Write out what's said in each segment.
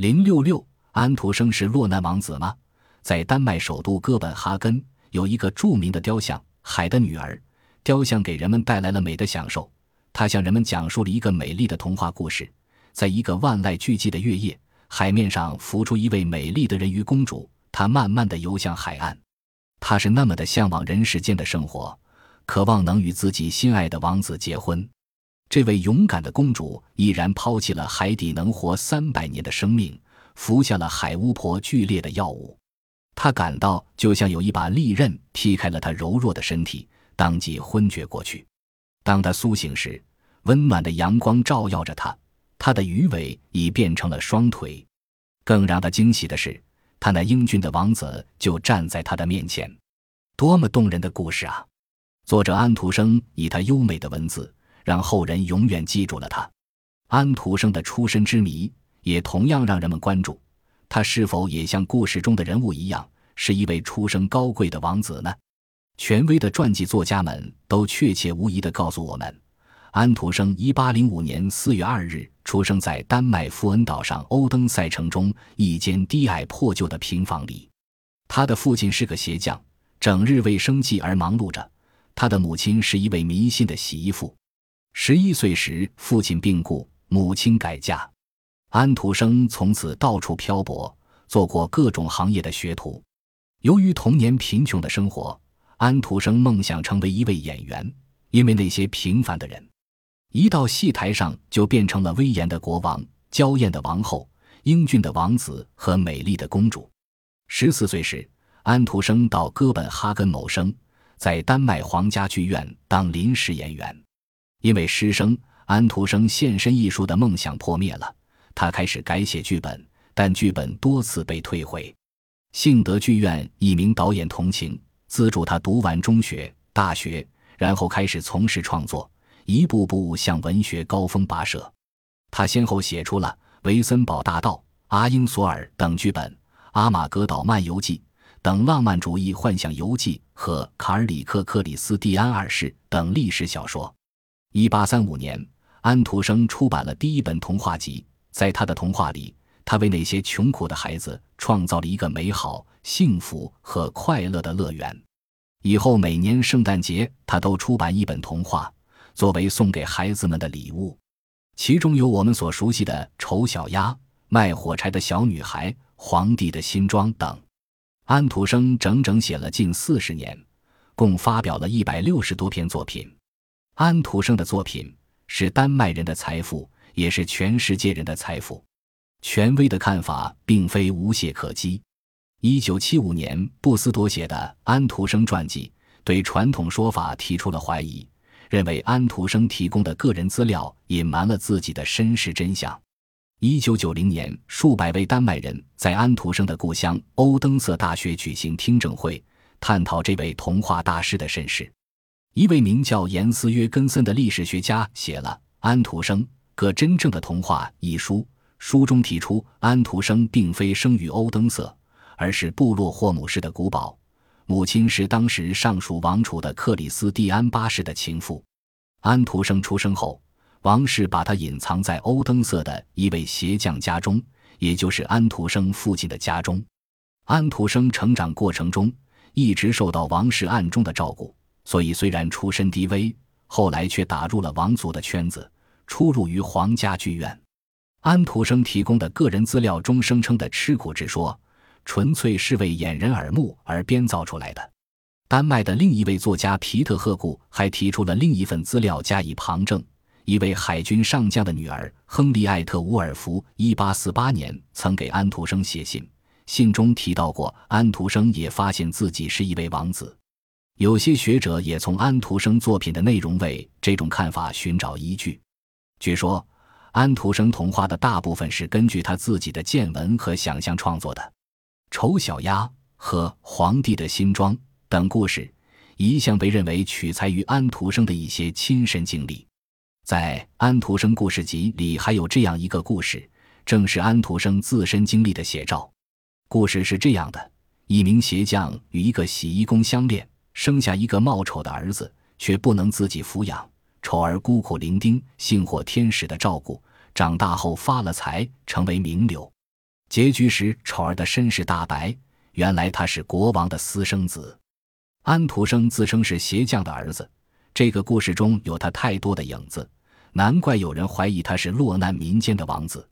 零六六，安徒生是落难王子吗？在丹麦首都哥本哈根有一个著名的雕像《海的女儿》，雕像给人们带来了美的享受。它向人们讲述了一个美丽的童话故事。在一个万籁俱寂的月夜，海面上浮出一位美丽的人鱼公主，她慢慢地游向海岸。她是那么的向往人世间的生活，渴望能与自己心爱的王子结婚。这位勇敢的公主毅然抛弃了海底能活三百年的生命，服下了海巫婆剧烈的药物。她感到就像有一把利刃劈开了她柔弱的身体，当即昏厥过去。当她苏醒时，温暖的阳光照耀着她，她的鱼尾已变成了双腿。更让她惊喜的是，她那英俊的王子就站在她的面前。多么动人的故事啊！作者安徒生以他优美的文字，让后人永远记住了他。安徒生的出身之谜也同样让人们关注。他是否也像故事中的人物一样，是一位出生高贵的王子呢？权威的传记作家们都确切无疑地告诉我们，安徒生1805年4月2日出生在丹麦富恩岛上欧登塞城中一间低矮破旧的平房里。他的父亲是个鞋匠，整日为生计而忙碌着；他的母亲是一位迷信的洗衣妇。十一岁时，父亲病故，母亲改嫁。安徒生从此到处漂泊，做过各种行业的学徒。由于童年贫穷的生活，安徒生梦想成为一位演员，因为那些平凡的人，一到戏台上就变成了威严的国王、娇艳的王后、英俊的王子和美丽的公主。十四岁时，安徒生到哥本哈根谋生，在丹麦皇家剧院当临时演员。因为失声，安徒生献身艺术的梦想破灭了。他开始改写剧本，但剧本多次被退回。幸得剧院一名导演同情，资助他读完中学、大学，然后开始从事创作，一步步向文学高峰跋涉。他先后写出了《维森堡大道》《阿英索尔》等剧本，《阿玛格岛漫游记》等浪漫主义幻想游记和《卡尔里克克里斯蒂安二世》等历史小说。一八三五年，安徒生出版了第一本童话集。在他的童话里，他为那些穷苦的孩子创造了一个美好、幸福和快乐的乐园。以后每年圣诞节，他都出版一本童话，作为送给孩子们的礼物。其中有我们所熟悉的《丑小鸭》《卖火柴的小女孩》《皇帝的新装》等。安徒生整整写了近四十年，共发表了一百六十多篇作品。安徒生的作品是丹麦人的财富。也是全世界人的财富。权威的看法并非无懈可击。一九七五年，布斯多写的《安徒生传记》对传统说法提出了怀疑，认为安徒生提供的个人资料隐瞒了自己的身世真相。一九九零年，数百位丹麦人在安徒生的故乡欧登瑟大学举行听证会，探讨这位童话大师的身世。一位名叫严斯约根森的历史学家写了《安徒生》。个真正的童话一书，书中提出，安徒生并非生于欧登瑟，而是部落霍姆市的古堡，母亲是当时尚属王储的克里斯蒂安八世的情妇。安徒生出生后，王室把他隐藏在欧登瑟的一位鞋匠家中，也就是安徒生父亲的家中。安徒生成长过程中一直受到王室暗中的照顾，所以虽然出身低微，后来却打入了王族的圈子。出入于皇家剧院，安徒生提供的个人资料中声称的吃苦之说，纯粹是为掩人耳目而编造出来的。丹麦的另一位作家皮特·赫固还提出了另一份资料加以旁证：一位海军上将的女儿亨利艾特·伍尔夫，1848年曾给安徒生写信，信中提到过安徒生也发现自己是一位王子。有些学者也从安徒生作品的内容为这种看法寻找依据。据说，安徒生童话的大部分是根据他自己的见闻和想象创作的，《丑小鸭》和《皇帝的新装》等故事一向被认为取材于安徒生的一些亲身经历。在《安徒生故事集》里，还有这样一个故事，正是安徒生自身经历的写照。故事是这样的：一名鞋匠与一个洗衣工相恋，生下一个貌丑的儿子，却不能自己抚养。丑儿孤苦伶仃，幸获天使的照顾，长大后发了财，成为名流。结局时，丑儿的身世大白，原来他是国王的私生子。安徒生自称是鞋匠的儿子，这个故事中有他太多的影子，难怪有人怀疑他是落难民间的王子。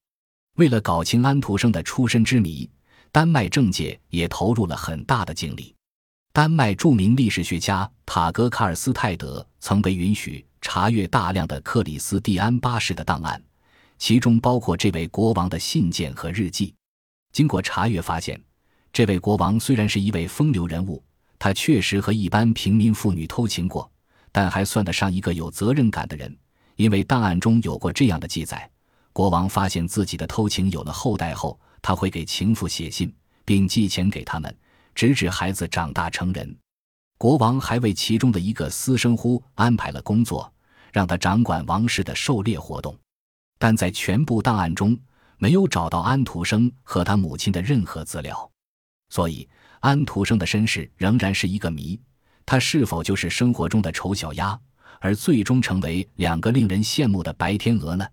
为了搞清安徒生的出身之谜，丹麦政界也投入了很大的精力。丹麦著名历史学家塔格卡尔斯泰德曾被允许查阅大量的克里斯蒂安八世的档案，其中包括这位国王的信件和日记。经过查阅，发现这位国王虽然是一位风流人物，他确实和一般平民妇女偷情过，但还算得上一个有责任感的人，因为档案中有过这样的记载。国王发现自己的偷情有了后代后，他会给情妇写信，并寄钱给他们，直至孩子长大成人。国王还为其中的一个私生乎安排了工作，让他掌管王室的狩猎活动。但在全部档案中，没有找到安徒生和他母亲的任何资料，所以安徒生的身世仍然是一个谜。他是否就是生活中的丑小鸭，而最终成为两个令人羡慕的白天鹅呢？